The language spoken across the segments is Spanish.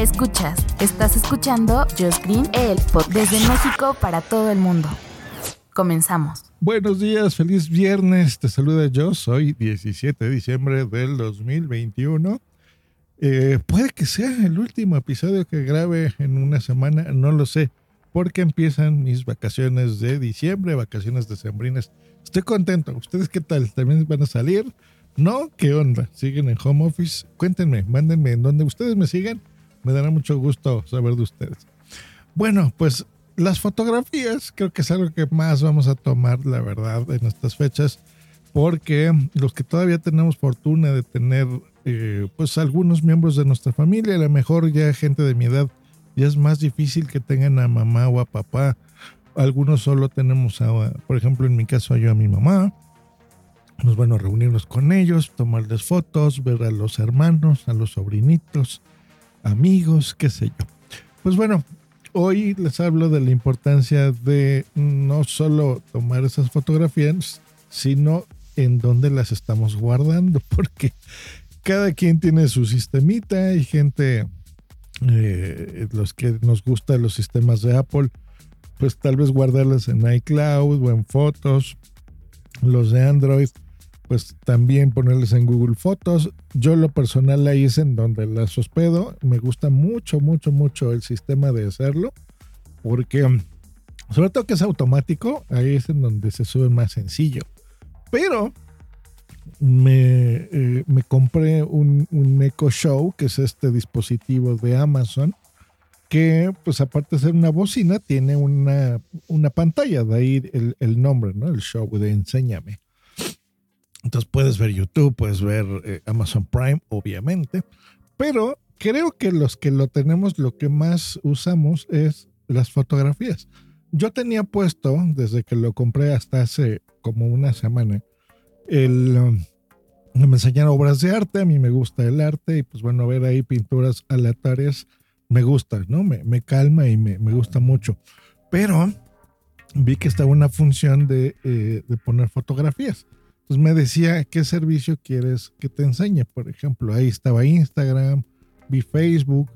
Escuchas, estás escuchando Just Green, el pod desde México para todo el mundo. Comenzamos. Buenos días, feliz viernes. Te saluda yo, soy 17 de diciembre del 2021. Eh, puede que sea el último episodio que grabe en una semana, no lo sé, porque empiezan mis vacaciones de diciembre, vacaciones decembrinas. Estoy contento. ¿Ustedes qué tal? ¿También van a salir? ¿No? ¿Qué onda? ¿Siguen en home office? Cuéntenme, mándenme en donde ustedes me sigan. Me dará mucho gusto saber de ustedes. Bueno, pues las fotografías creo que es algo que más vamos a tomar, la verdad, en estas fechas, porque los que todavía tenemos fortuna de tener, eh, pues algunos miembros de nuestra familia, a lo mejor ya gente de mi edad, ya es más difícil que tengan a mamá o a papá. Algunos solo tenemos, a, por ejemplo, en mi caso, yo a mi mamá. Nos a reunirnos con ellos, tomarles fotos, ver a los hermanos, a los sobrinitos, amigos, qué sé yo. Pues bueno, hoy les hablo de la importancia de no solo tomar esas fotografías, sino en dónde las estamos guardando, porque cada quien tiene su sistemita, hay gente, eh, los que nos gustan los sistemas de Apple, pues tal vez guardarlas en iCloud o en fotos, los de Android, pues también ponerles en Google Fotos. Yo lo personal ahí es en donde las hospedo. Me gusta mucho, mucho, mucho el sistema de hacerlo. Porque, sobre todo que es automático, ahí es en donde se sube más sencillo. Pero me, eh, me compré un, un, Echo Show, que es este dispositivo de Amazon, que pues aparte de ser una bocina, tiene una, una pantalla, de ahí el, el nombre, ¿no? El show de Enséñame. Entonces puedes ver YouTube, puedes ver eh, Amazon Prime, obviamente, pero creo que los que lo tenemos, lo que más usamos es las fotografías. Yo tenía puesto, desde que lo compré hasta hace como una semana, el, um, me enseñaron obras de arte, a mí me gusta el arte y pues bueno, ver ahí pinturas aleatorias me gusta, ¿no? Me, me calma y me, me, gusta mucho. Pero vi que estaba una función de, eh, de poner fotografías pues me decía qué servicio quieres que te enseñe. Por ejemplo, ahí estaba Instagram, vi Facebook.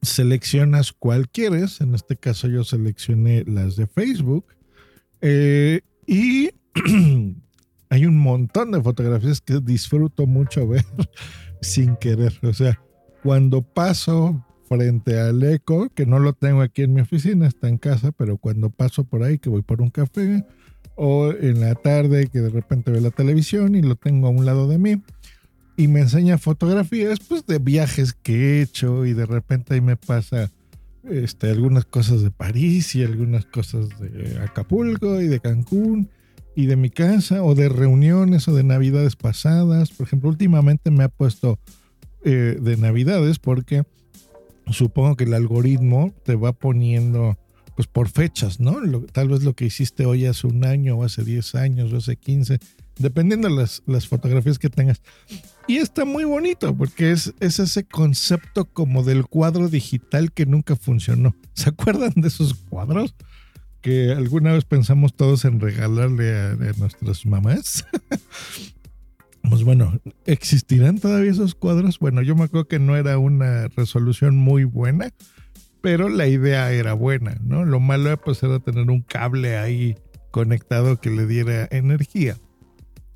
Seleccionas cuál quieres. En este caso yo seleccioné las de Facebook. Eh, y hay un montón de fotografías que disfruto mucho ver sin querer. O sea, cuando paso frente al eco, que no lo tengo aquí en mi oficina, está en casa, pero cuando paso por ahí, que voy por un café, o en la tarde que de repente veo la televisión y lo tengo a un lado de mí y me enseña fotografías pues de viajes que he hecho y de repente ahí me pasa este, algunas cosas de París y algunas cosas de Acapulco y de Cancún y de mi casa o de reuniones o de navidades pasadas. Por ejemplo, últimamente me ha puesto eh, de navidades porque supongo que el algoritmo te va poniendo pues por fechas, ¿no? tal vez lo que hiciste hoy hace un año o hace 10 años o hace 15, dependiendo de las, las fotografías que tengas. Y está muy bonito porque es, es ese concepto como del cuadro digital que nunca funcionó. ¿Se acuerdan de esos cuadros? Que alguna vez pensamos todos en regalarle a, a nuestras mamás. pues bueno, ¿existirán todavía esos cuadros? Bueno, yo me acuerdo que no era una resolución muy buena pero la idea era buena, ¿no? Lo malo pues era tener un cable ahí conectado que le diera energía.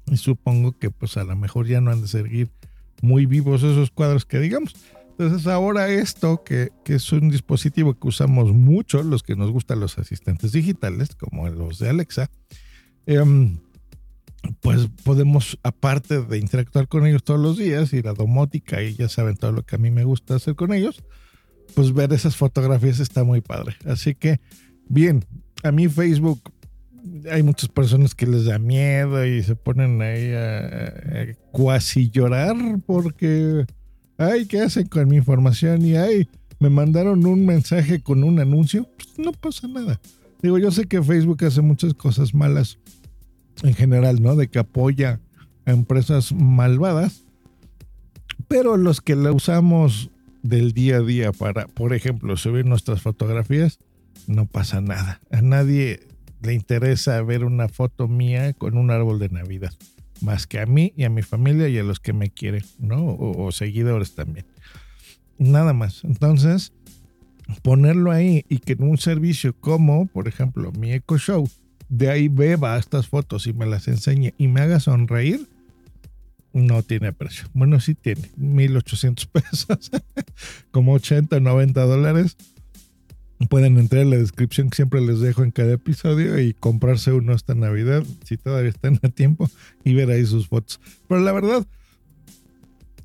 Y supongo que pues a lo mejor ya no han de seguir muy vivos esos cuadros que digamos. Entonces ahora esto, que, que, es un dispositivo que usamos mucho, los que nos gustan los asistentes digitales, como los de Alexa, eh, pues podemos, aparte de interactuar con ellos todos los días, ir a domótica y ya saben todo lo que a mí me gusta hacer con ellos, pues ver esas fotografías está muy padre. Así que, bien, a mí Facebook hay muchas personas que les da miedo y se ponen ahí a, cuasi llorar porque, ay, ¿qué hacen con mi información? Y ay, me mandaron un mensaje con un anuncio. Pues no pasa nada. Digo, yo sé que Facebook hace muchas cosas malas en general, ¿no? De que apoya a empresas malvadas. Pero los que la usamos del día a día para, por ejemplo, subir nuestras fotografías, no pasa nada. A nadie le interesa ver una foto mía con un árbol de Navidad, más que a mí y a mi familia y a los que me quieren, ¿no? O, seguidores también. Nada más. Entonces, ponerlo ahí y que en un servicio como, por ejemplo, mi Echo Show, de ahí beba estas fotos y me las enseñe y me haga sonreír, no tiene precio. Bueno, sí tiene, 1800 pesos, como 80, 90 dólares. Pueden entrar en la descripción que siempre les dejo en cada episodio y comprarse uno esta Navidad, si todavía están a tiempo, y ver ahí sus fotos. Pero la verdad,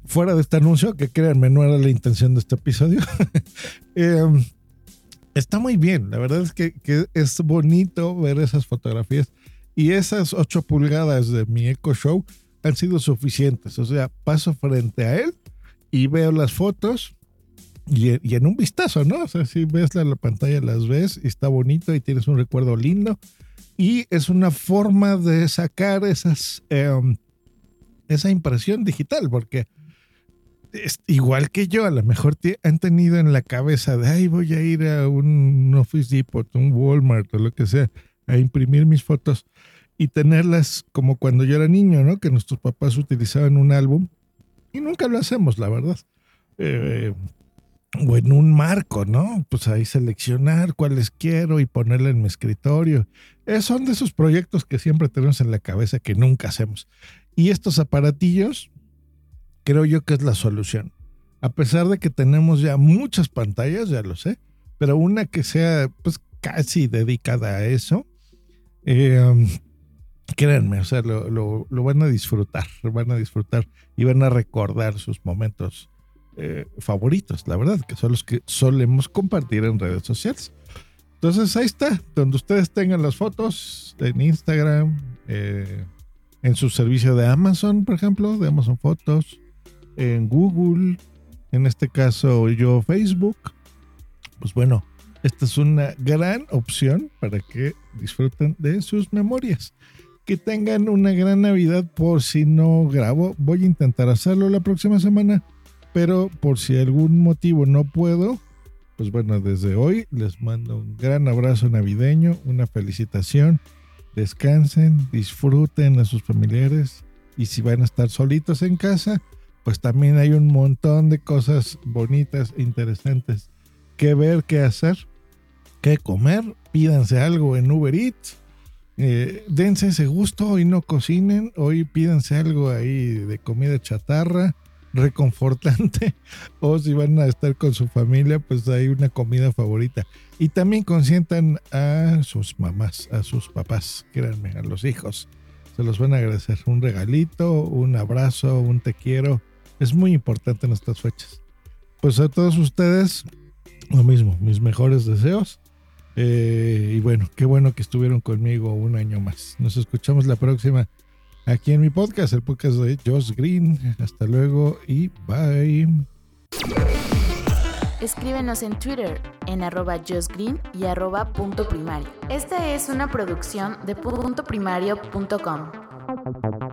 fuera de este anuncio, que créanme, no era la intención de este episodio, em, está muy bien. La verdad es que, es bonito ver esas fotografías. Y esas 8 pulgadas de mi Echo Show han sido suficientes. O sea, paso frente a él y veo las fotos y, en un vistazo, ¿no? O sea, si ves la, la, pantalla, las ves y está bonito y tienes un recuerdo lindo. Y es una forma de sacar esas, em, esa impresión digital, porque igual que yo, a lo mejor te han tenido en la cabeza de, ay, voy a ir a un Office Depot, un Walmart o lo que sea, a imprimir mis fotos y tenerlas como cuando yo era niño, ¿no? Que nuestros papás utilizaban un álbum y nunca lo hacemos, la verdad. Eh, o en un marco, ¿no? Pues ahí seleccionar cuáles quiero y ponerle en mi escritorio. Eh, son de esos proyectos que siempre tenemos en la cabeza que nunca hacemos. Y estos aparatillos, creo yo que es la solución. A pesar de que tenemos ya muchas pantallas, ya lo sé, pero una que sea pues casi dedicada a eso, eh, créanme, o sea, lo, lo, van a disfrutar, van a disfrutar y van a recordar sus momentos eh, favoritos, la verdad, que son los que solemos compartir en redes sociales. Entonces ahí está, donde ustedes tengan las fotos en Instagram, eh, en su servicio de Amazon, por ejemplo, de Amazon Fotos, en Google, en este caso yo Facebook, pues bueno, esta es una gran opción para que disfruten de sus memorias. Que tengan una gran Navidad por si no grabo. Voy a intentar hacerlo la próxima semana, pero por si algún motivo no puedo, pues bueno, desde hoy les mando un gran abrazo navideño, una felicitación. Descansen, disfruten a sus familiares y si van a estar solitos en casa, pues también hay un montón de cosas bonitas, interesantes que ver, que hacer, que comer. Pídanse algo en Uber Eats. Eh, dense ese gusto, hoy no cocinen, hoy pídanse algo ahí de comida chatarra, reconfortante, o si van a estar con su familia, pues hay una comida favorita. Y también consientan a sus mamás, a sus papás, créanme, a los hijos. Se los van a agradecer. Un regalito, un abrazo, un te quiero es muy importante en estas fechas. Pues a todos ustedes, lo mismo, mis mejores deseos. Eh, y bueno, qué bueno que estuvieron conmigo un año más. Nos escuchamos la próxima aquí en mi podcast, el podcast de Josh Green. Hasta luego y bye. Escríbenos en Twitter en arroba Green y arroba punto primario. Esta es una producción de puntoprimario.com.